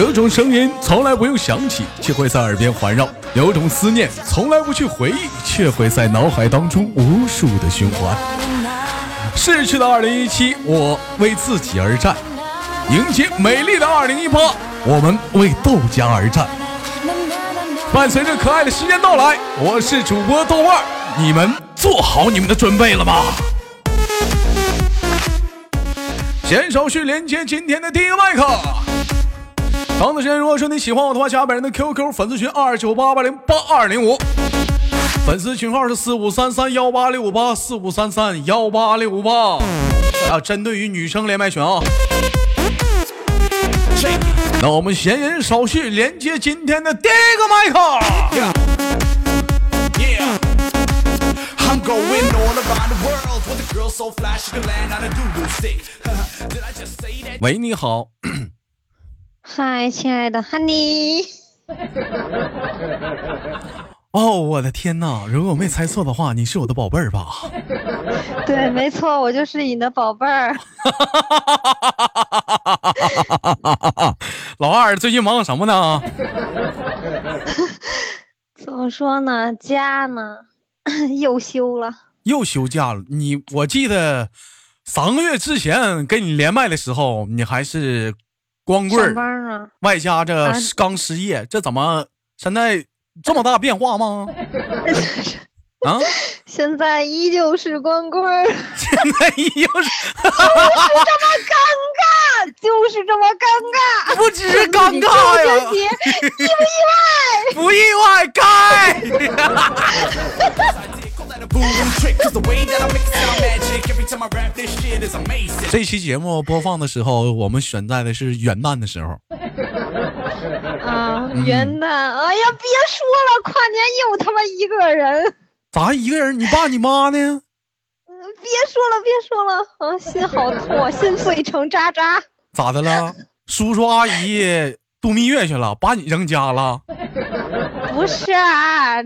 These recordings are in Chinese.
有种声音从来不用想起，却会在耳边环绕；有种思念从来不去回忆，却会在脑海当中无数的循环。逝去的二零一七，我为自己而战；迎接美丽的二零一八，我们为豆家而战。伴随着可爱的时间到来，我是主播豆瓣，你们做好你们的准备了吗？先手续连接今天的第一个麦克。长的时间，如果说你喜欢我的话，加本人的 QQ 粉丝群二九八八零八二零五，粉丝群号是四五三三幺八六八四五三三幺八六八。啊，针对于女生连麦群啊。那我们闲言少叙，连接今天的第一个麦克。喂，你好。嗨，亲爱的 Honey。哦，我的天哪！如果我没猜错的话，你是我的宝贝儿吧？对，没错，我就是你的宝贝儿。老二最近忙什么呢？怎么说呢？家呢？又休了。又休假了。你我记得三个月之前跟你连麦的时候，你还是。光棍儿，外加这刚失业，这怎么现在这么大变化吗？啊！现在依旧是光棍儿，现在依旧是，就是这么尴尬，就是这么尴尬，不只是尴尬呀！意不意外？不意外，该。这期节目播放的时候，我们选在的是元旦的时候。啊，元旦！哎呀，别说了，跨年又他妈一个人。咋一个人？你爸你妈呢？嗯，别说了，别说了，啊，心好痛，心碎成渣渣。咋的了？叔叔阿姨度蜜月去了，把你扔家了？不是啊。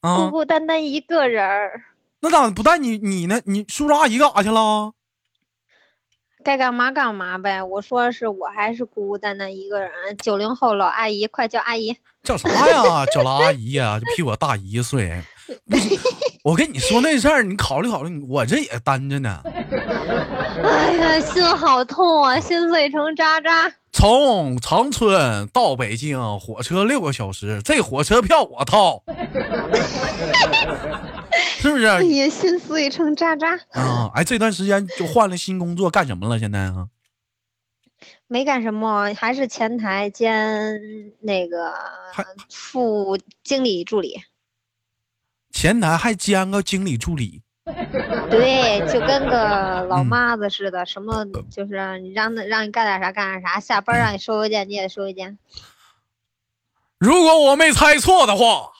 孤孤单单一个人儿，那咋不带你你呢？你叔叔阿姨干啥去了？该干嘛干嘛呗。我说是我还是孤孤单单一个人。九零后老阿姨，快叫阿姨。叫啥呀？叫老阿姨呀？就比我大一岁。我跟你说那事儿，你考虑考虑，我这也单着呢。哎呀，心好痛啊，心碎成渣渣。从长春到北京，火车六个小时，这火车票我掏，是不是？哎呀，心碎成渣渣啊！哎，这段时间就换了新工作，干什么了？现在啊？没干什么，还是前台兼那个副经理助理。前台还兼个经理助理。对，就跟个老妈子似的，什么就是你让他让你干点啥干点啥，下班让你收邮件你也得收邮件。如果我没猜错的话，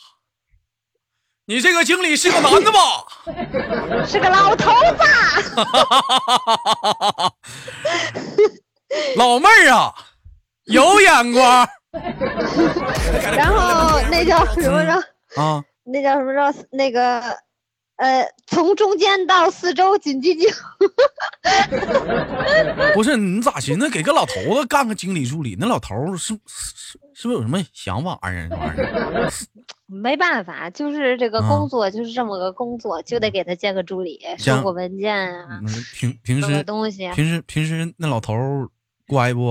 你这个经理是个男的吧？是个老头子。老妹儿啊，有眼光。然后那叫什么着？啊，那叫什么着？那个。呃，从中间到四周紧急救。不是你咋寻思给个老头子干个经理助理？那老头是是是不是有什么想法呀？这玩意儿没办法，就是这个工作就是这么个工作，就得给他建个助理，收个文件啊，平平时东西，平时平时那老头乖不？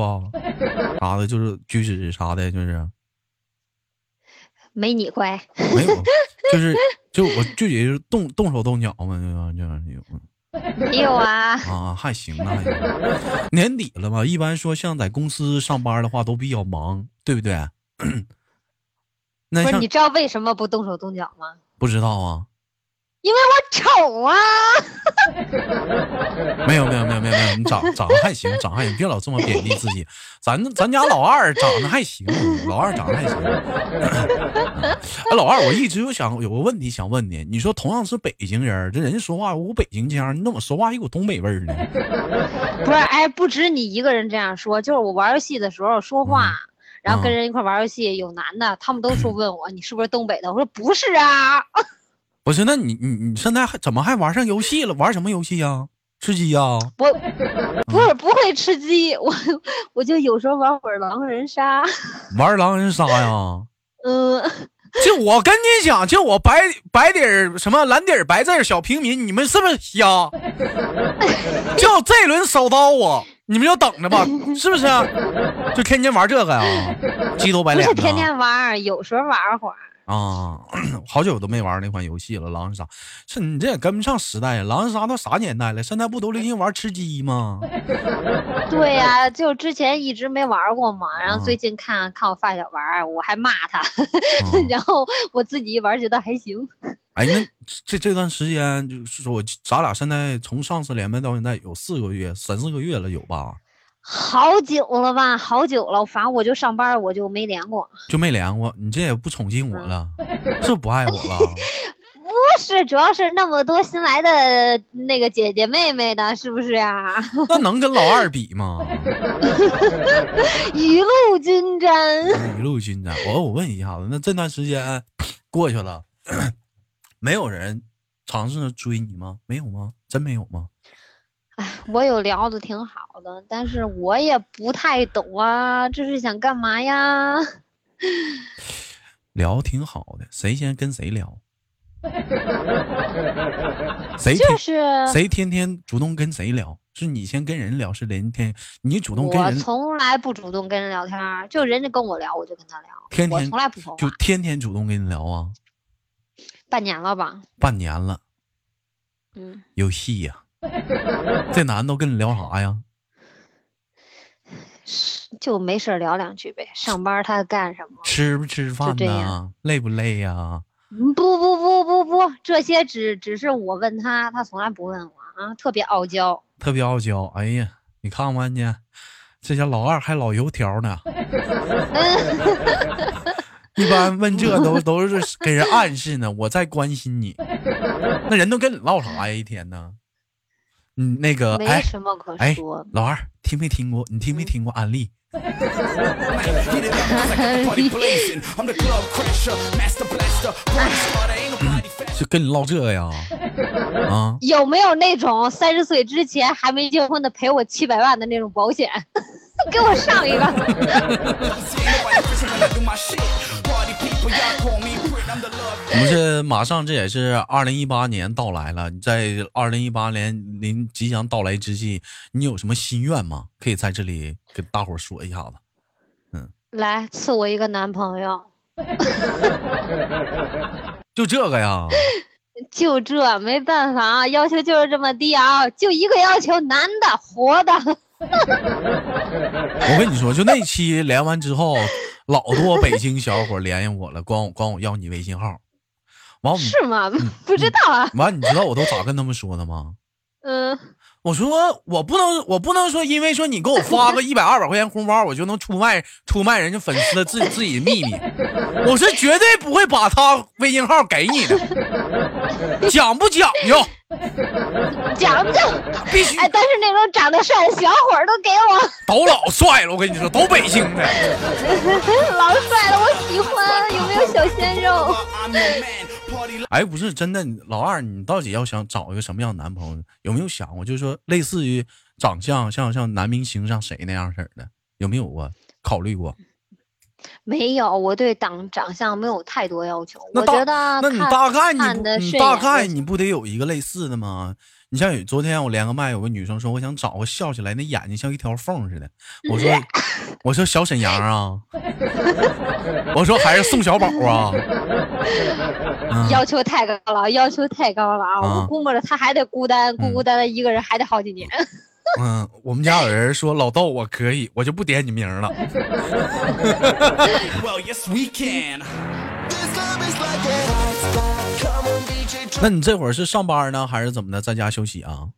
啥的，就是举止啥的，就是。没你乖，没有，就是 就我具体是动动手动脚嘛，就就有，没有啊啊，还行啊，年底了嘛，一般说像在公司上班的话都比较忙，对不对？那不是你知道为什么不动手动脚吗？不知道啊。因为我丑啊！没有没有没有没有没有，你长长得还行，长得还行，别老这么贬低自己。咱咱家老二长得还行，老二长得还行。哎，老二，我一直有想有个问题想问你，你说同样是北京人，这人家说话有股北京腔，你怎么说话一股东北味儿呢？不是，哎，不止你一个人这样说，就是我玩游戏的时候说话，然后跟人一块玩游戏，有男的，他们都说问我你是不是东北的，我说不是啊。不是，那你你你现在还怎么还玩上游戏了？玩什么游戏呀？吃鸡呀？我不是不会吃鸡，我我就有时候玩会儿狼人杀。玩狼人杀呀？嗯，就我跟你讲，就我白白底儿什么蓝底儿白字儿小平民，你们是不是瞎？就这轮手刀我，你们就等着吧，是不是？就天天玩这个呀？鸡头白脸的。不是天天玩，有时候玩会儿。啊，好久都没玩那款游戏了。狼人杀，是你这也跟不上时代呀。狼人杀都啥年代了？现在不都流行玩吃鸡吗？对呀、就之前一直没玩过嘛，然啊后最近看看我发小玩，我还骂他，嗯然后我自己一玩觉得还行。哎，那这这段时间就是说我咱俩现在从上次连麦到现在有四个月、三四个月了，有吧？好久了吧，好久了，反正我就上班我就没连过。就没连过，你这也不宠幸我了，是不是不爱我了？不是，主要是那么多新来的那个姐姐妹妹的，是不是呀？那能跟老二比吗？雨露均沾。雨露均沾。我我问一下子，那这段时间过去了，没有人尝试着追你吗？没有吗？真没有吗？哎，我有聊的挺好的，但是我也不太懂啊，这是想干嘛呀？聊挺好的，谁先跟谁聊？谁就是谁天天主动跟谁聊？是你先跟人聊，是人天你主动跟人我人，从来不主动跟人聊天，就人家跟我聊，我就跟他聊，我天天从来不说话就。天天主动跟你聊啊？半年了吧？半年了，嗯，有戏呀、这男的都跟你聊啥呀？就没事儿聊两句呗。上班他干什么？吃不吃饭这呐？累不累呀、嗯不不不不不，这些只只是我问他，他从来不问我啊，特别傲娇。特别傲娇。哎呀，你看看去，这家老二还老油条呢。一般问这都 都是给人暗示呢，我在关心你。那人都跟你唠啥呀？一天呢？嗯，那个，没哎什么可哎说。，老二，听没听过？你听没听过安利？就跟你唠这个呀？啊，有没有那种三十岁之前还没结婚的赔我七百万的那种保险？给我上一个。我们是马上，这也是二零一八年到来了。你在二零一八年临即将到来之际，你有什么心愿吗？可以在这里跟大伙儿说一下子。嗯来赐我一个男朋友，就这个呀，就这没办法啊，要求就是这么低啊，就一个要求，男的活的。我跟你说，就那期连完之后，老多北京小伙联系我了，管我管我要你微信号。完是吗？不知道啊。完，你知道我都咋跟他们说的吗？嗯，我说我不能，我不能说，因为说你给我发个一百二百块钱红包，我就能出卖出卖人家粉丝的自己自己的秘密。我是绝对不会把他微信号给你的，讲不讲究？讲究。必须哎，但是那种长得帅的小伙儿都给我，都老帅了，我跟你说，都北京的。老帅了，我喜欢。有没有小鲜肉？哎，不是真的，老二，你到底要想找一个什么样的男朋友？有没有想过，就是说类似于长相像像男明星像谁那样式儿的？有没有过考虑过？没有，我对长长相没有太多要求。那我觉得那你大概你你大概你不得有一个类似的吗？你像有昨天我连个麦，有个女生说我想找个笑起来那眼睛像一条缝似的，我说 我说小沈阳啊，我说还是宋小宝啊，嗯要求太高了，要求太高了啊！啊我估摸着他还得孤单，孤孤单单一个人还得好几年。嗯，我们家有人说老豆我可以，我就不点你名了。Well, yes, we can. 那你这会儿是上班呢，还是怎么的，在家休息啊？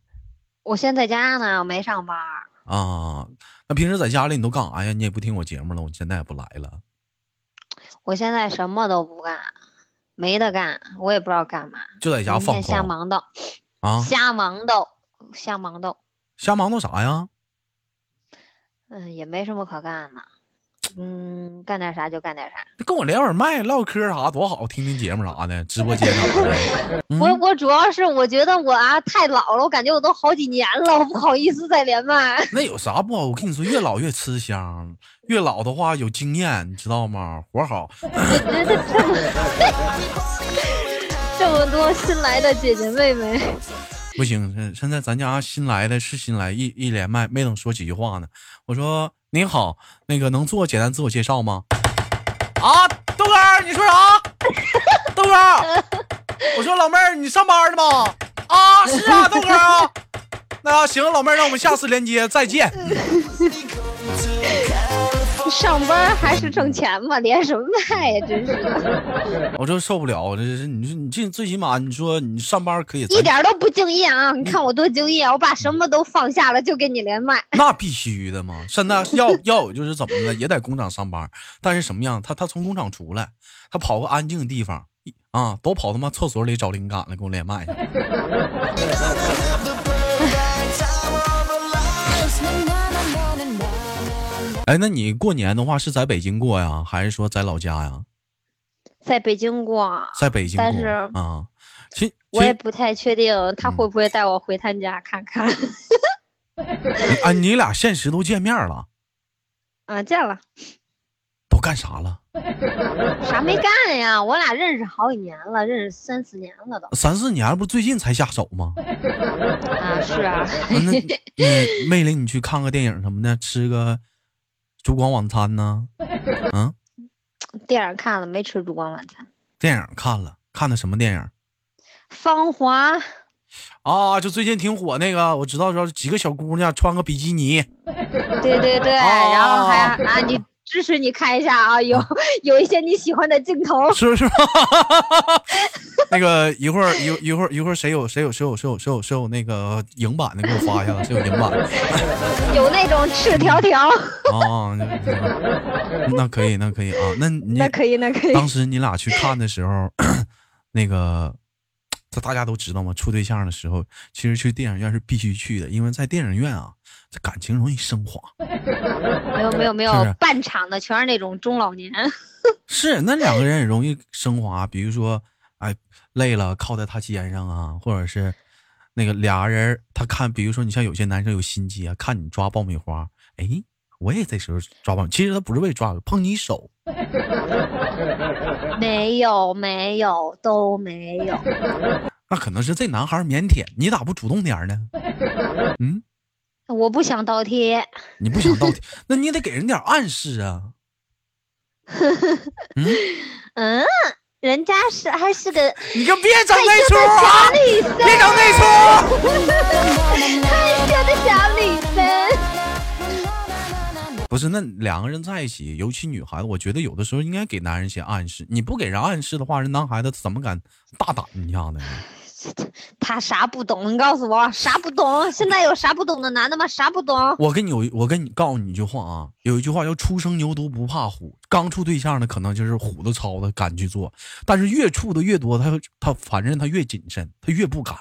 我现在在家呢，我没上班。啊，那平时在家里你都干啥呀？你也不听我节目了，我现在也不来了。我现在什么都不干，没得干，我也不知道干嘛。就在家放空瞎忙叨，啊？瞎忙叨，瞎忙叨。瞎忙叨啥呀？嗯，也没什么可干的，嗯，干点啥就干点啥。跟我连会儿麦，唠嗑啥多好，听听节目啥的，直播间啥的。嗯我我主要是我觉得我啊太老了，我感觉我都好几年了，我不好意思再连麦。那有啥不好？我跟你说，越老越吃香，越老的话有经验，你知道吗？活好。这么多新来的姐姐妹妹，不行，现在咱家新来的是新来，一一连麦没等说几句话呢。我说您好，那个能做简单自我介绍吗？啊，豆哥，你说啥？豆哥，我说老妹儿，你上班呢吗？啊，是啊，豆哥啊。那行，老妹儿，让我们下次连接再见。上班还是挣钱嘛，连什么麦呀？真是的，我这受不了，这是你说你这最起码你说你上班可以，一点都不敬业啊！你看我多敬业，我把什么都放下了，就给你连麦。那必须的嘛！现在要要有就是怎么的，也在工厂上班，但是什么样？他他从工厂出来，他跑个安静的地方一啊，都跑他妈厕所里找灵感了，给我连麦去。哎，那你过年的话是在北京过呀，还是说在老家呀？在北京过，在北京过但是啊。其其我也不太确定他会不会带我回他家看看。啊，你俩现实都见面了，啊，见了，都干啥了？啥没干呀？我俩认识好几年了，认识三四年了都。三四年不最近才下手吗？啊，是啊，那那妹领你去看个电影什么的，吃个烛光晚餐呢？嗯，电影看了没吃烛光晚餐？电影看了，看的什么电影？芳华，啊，就最近挺火那个，我知道，说几个小姑娘穿个比基尼，对对对，哦然后还啊，你支持你看一下啊，有有一些你喜欢的镜头。是不是？那个一会儿一一会儿一会儿谁有谁有谁有谁有谁有谁有那个影版的给我发一下，谁有影版的？有那种赤条条，啊，那那可以，那可以啊。那你那可以，那可以。当时你俩去看的时候，那个这大家都知道嘛，处对象的时候，其实去电影院是必须去的，因为在电影院啊，这感情容易升华。没有没有没有半场的全是那种中老年。是，那两个人也容易升华，比如说，哎，累了靠在他肩上啊，或者是那个俩人他看，比如说你像有些男生有心机啊，看你抓爆米花，哎，我也这时候抓爆米，其实他不是为抓，碰你手，没有没有都没有，那可能是这男孩腼腆，你咋不主动点儿呢？嗯，我不想倒贴。你不想倒贴，那你得给人点暗示啊。嗯，嗯，人家是还是个你可别整害那出啊别整那出！害羞的小女生。不是，那两个人在一起，尤其女孩子，我觉得有的时候应该给男人一些暗示。你不给人暗示的话，人男孩子怎么敢大胆一下呢？他啥不懂？你告诉我啥不懂？现在有啥不懂的男的吗？啥不懂？我跟你有，我跟你告诉你一句话啊，有一句话叫“初生牛犊不怕虎”。刚处对象的可能就是虎的操的敢去做，但是越处的越多，他他反正他越谨慎，他越不敢。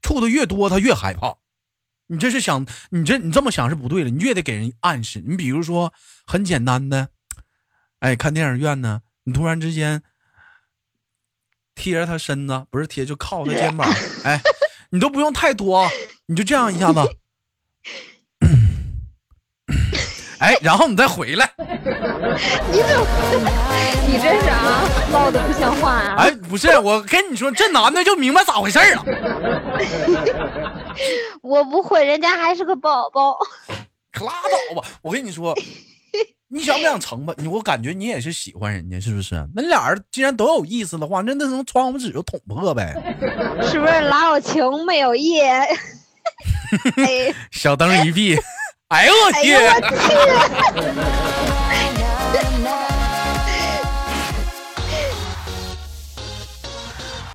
处的越多，他越害怕。你这是想，你这你这么想是不对的，你越得给人暗示。你比如说很简单的，哎，看电影院呢，你突然之间贴着他身子，不是贴就靠他肩膀，哎，你都不用太多，你就这样一下子。哎，然后你再回来，你这你这是啊，唠的不像话啊！哎，不是，我跟你说，这男的就明白咋回事了。我不会，人家还是个宝宝。可拉倒吧！我跟你说，你想不想成吧？你我感觉你也是喜欢人家，是不是？那俩人既然都有意思的话，那那能窗户纸就捅破呗。是不是老有情没有义？哎小灯一闭，哎呦我哎我去！去！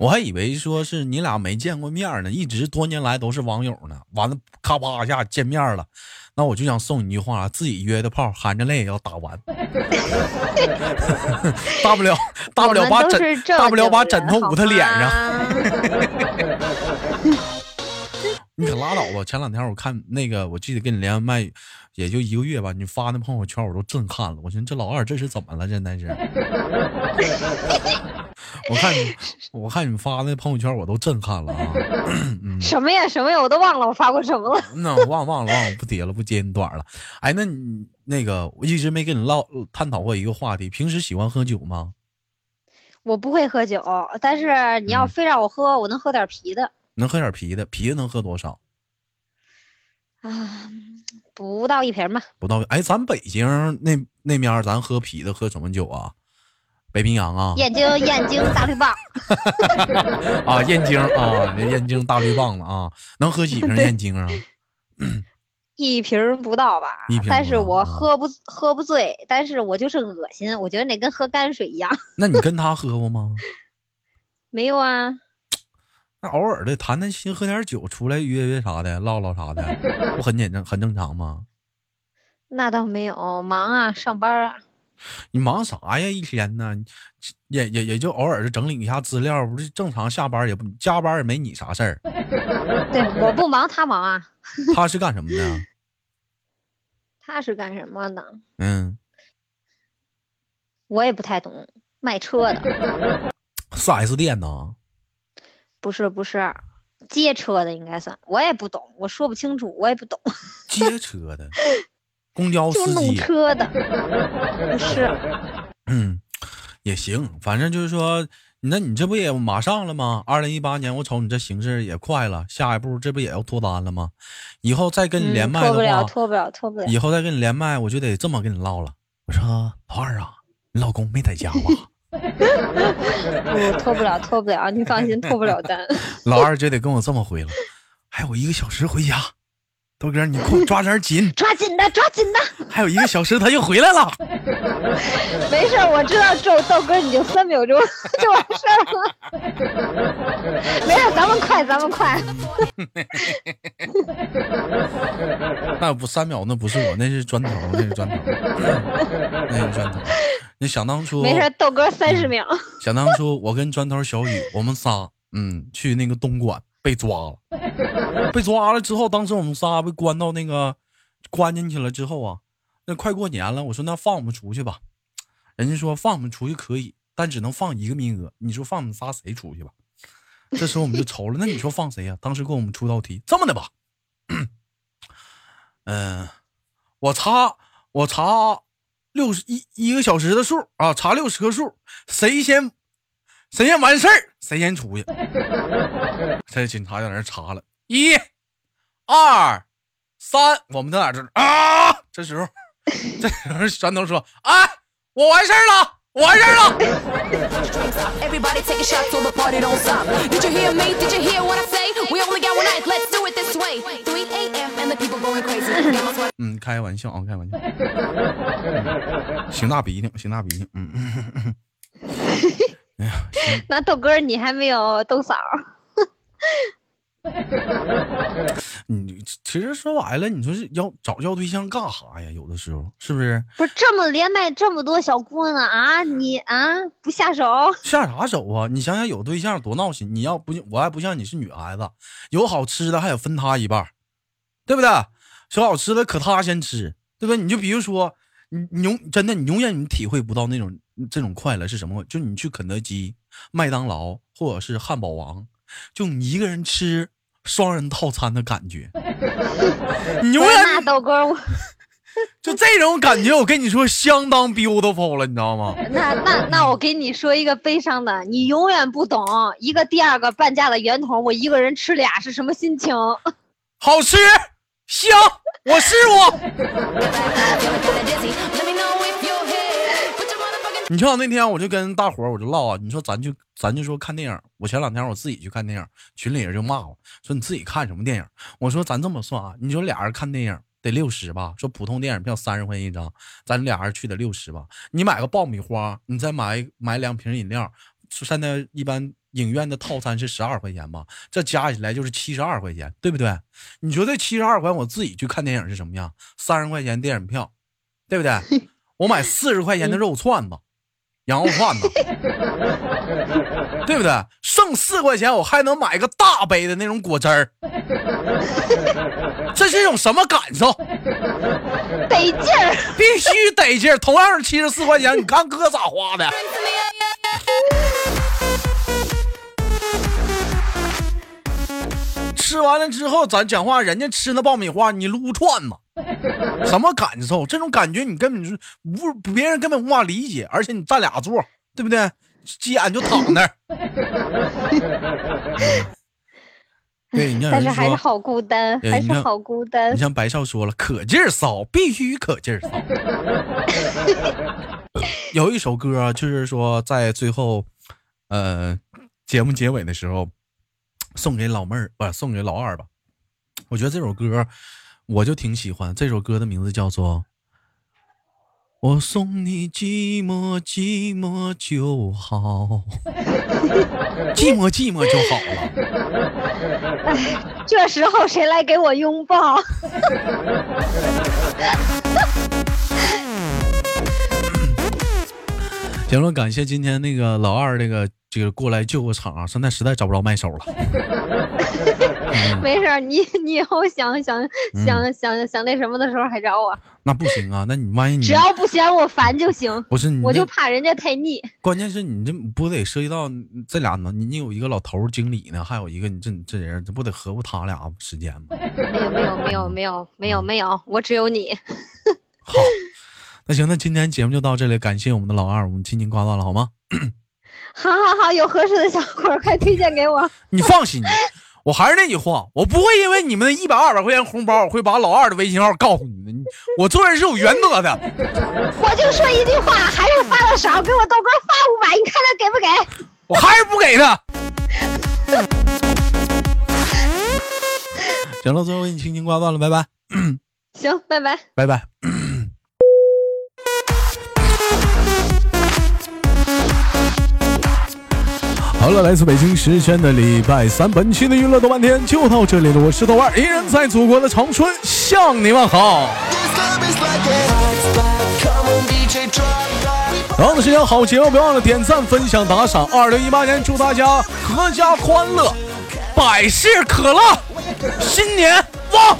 我还以为说是你俩没见过面呢，一直多年来都是网友呢。完了，咔吧一下见面了，那我就想送你一句话：自己约的炮，含着泪也要打完。大不了大不了把枕大不了把枕头捂他脸上。你可拉倒吧！前两天我看那个，我记得跟你连麦也就一个月吧，你发那朋友圈我都震撼了。我寻思这老二这是怎么了？真的是。我看你，我看你发那朋友圈我都震撼了啊！什么呀什么呀，我都忘了我发过什么了。那我忘忘了忘了，不提了，不接你短了。哎，那你那个我一直没跟你唠探讨过一个话题，平时喜欢喝酒吗？我不会喝酒，但是你要非让我喝，我能喝点啤的。能喝点啤的，啤的能喝多少？啊，不到一瓶吧。不到，哎，咱北京那那面咱喝啤的喝什么酒啊？北冰洋啊？燕京燕京大绿棒。啊，燕京啊，那燕京大绿棒子啊，能喝几瓶燕京啊？一瓶不到吧？一瓶。但是我喝不喝不醉，但是我就是恶心，我觉得那跟喝泔水一样。那你跟他喝过吗？没有啊。那偶尔的谈谈心，喝点酒，出来约约啥的，唠唠啥的，不很简单，很正常吗？那倒没有，忙啊，上班啊。你忙啥呀？一天呢，也也也就偶尔的整理一下资料，不是正常下班也不加班也没你啥事儿。对，我不忙，他忙啊。他是干什么的？他是干什么的？嗯，我也不太懂，卖车的。四 S 店呢？不是不是，接车的应该算，我也不懂，我说不清楚，我也不懂。接车的，公交司机。弄车的，不是。嗯，也行，反正就是说，那你这不也马上了吗？二零一八年，我瞅你这形势也快了，下一步这不也要脱单了吗？以后再跟你连麦的话，脱不了，脱不了，脱不了。以后再跟你连麦，我就得这么跟你唠了。我说老二啊，你老公没在家吧？我脱不了，脱不了，你放心，脱不了单。老二就得跟我这么回了，还有一个小时回家，豆哥，你快抓点紧，抓紧的，抓紧的。还有一个小时他就回来了。没事，我知道，豆豆哥你就三秒钟 就完事儿了。没事，咱们快，咱们快。那不三秒，那不是我，那是砖头，那是砖头，那是砖头。那想当初没事，豆哥三十秒。想当初我跟砖头小雨，我们仨嗯去那个东莞被抓了，被抓了之后，当时我们仨被关到那个关进去了之后啊，那快过年了，我说那放我们出去吧，人家说放我们出去可以，但只能放一个名额，你说放我们仨谁出去吧？这时候我们就愁了，那你说放谁呀？当时给我们出道题，这么的吧，嗯，我查我查。六十一一个小时的数啊，查六十个数，谁先谁先完事儿，谁先出去。这警察在那查了，一、二、三，我们在哪这啊？这时候，这时候砖头说：“哎，我完事儿了，完事儿了。” 嗯，开玩笑啊，开玩笑。行大鼻涕，行大鼻涕。嗯嗯。哎呀，那豆哥你还没有豆嫂。你其实说白了，你说是要找要对象干啥呀？有的时候是不是？不是这么连麦这么多小姑娘啊，你啊不下手？下啥手啊？你想想有对象多闹心！你要不我还不像你是女孩子，有好吃的还得分他一半，对不对？说好吃的可他先吃，对不对？你就比如说，你你永真的你永远你体会不到那种这种快乐是什么？就你去肯德基、麦当劳或者是汉堡王。就你一个人吃双人套餐的感觉，你永远豆哥，我 就这种感觉，我跟你说相当 beautiful 了，你知道吗？那那那我跟你说一个悲伤的，你永远不懂一个第二个半价的圆筒，我一个人吃俩是什么心情？好吃香，我试过。你像那天我就跟大伙儿我就唠啊，你说咱就咱就说看电影，我前两天我自己去看电影，群里人就骂我说你自己看什么电影？我说咱这么算啊，你说俩人看电影得六十吧？说普通电影票三十块钱一张，咱俩人去得六十吧？你买个爆米花，你再买买两瓶饮料，现在一般影院的套餐是十二块钱吧？这加起来就是七十二块钱，对不对？你说这七十二块我自己去看电影是什么样？三十块钱电影票，对不对？我买四十块钱的肉串子。羊肉串子，对不对？剩四块钱，我还能买个大杯的那种果汁儿，这是一种什么感受？得劲儿，必须得劲儿。同样是七十四块钱，你看哥咋花的？吃完了之后，咱讲话，人家吃那爆米花，你撸串子，什么感受？这种感觉你根本是无，别人根本无法理解。而且你占俩座，对不对？急眼就躺那儿。对，你但，是还是好孤单，还是好孤单你。像白少说了，可劲儿骚，必须可劲儿骚。有一首歌啊，就是说在最后，呃，节目结尾的时候，送给老妹儿，不、是送给老二吧。我觉得这首歌我就挺喜欢，这首歌的名字叫做《我送你寂寞寂寞就好》，寂寞寂寞就好了。这时候谁来给我拥抱？行了，感谢今天那个老二那个这个过来救个场啊，现在实在找不着麦手了。没事，你你以后想想嗯想想想那什么的时候还找我，那不行啊，那你万一你只要不嫌我烦就行。不是你我就怕人家太腻。关键是你这不得涉及到这俩呢？你你有一个老头儿经理呢，还有一个你这这人，这不得合乎他俩时间吗？没有没有没有没有没有没有，我只有你。好，那行，那今天节目就到这里，感谢我们的老二，我们亲情挂断了好吗？好好好，有合适的小伙儿快推荐给我。你放心，我还是那句话，我不会因为你们的一百二百块钱红包，我会把老二的微信号告诉你们。我做人是有原则的。我就说一句话，还是发的少，给我豆哥发五百，你看他给不给？我还是不给他。行了，最后给你轻轻挂断了，拜拜，行，拜拜。拜拜。好了，来自北京时间的礼拜三，本期的娱乐豆瓣天就到这里了。我是豆瓣，依然在祖国的长春向你们好。同样的时间，好节目别忘了点赞、分享、打赏。二零一八年，祝大家阖家欢乐，百事可乐，新年旺！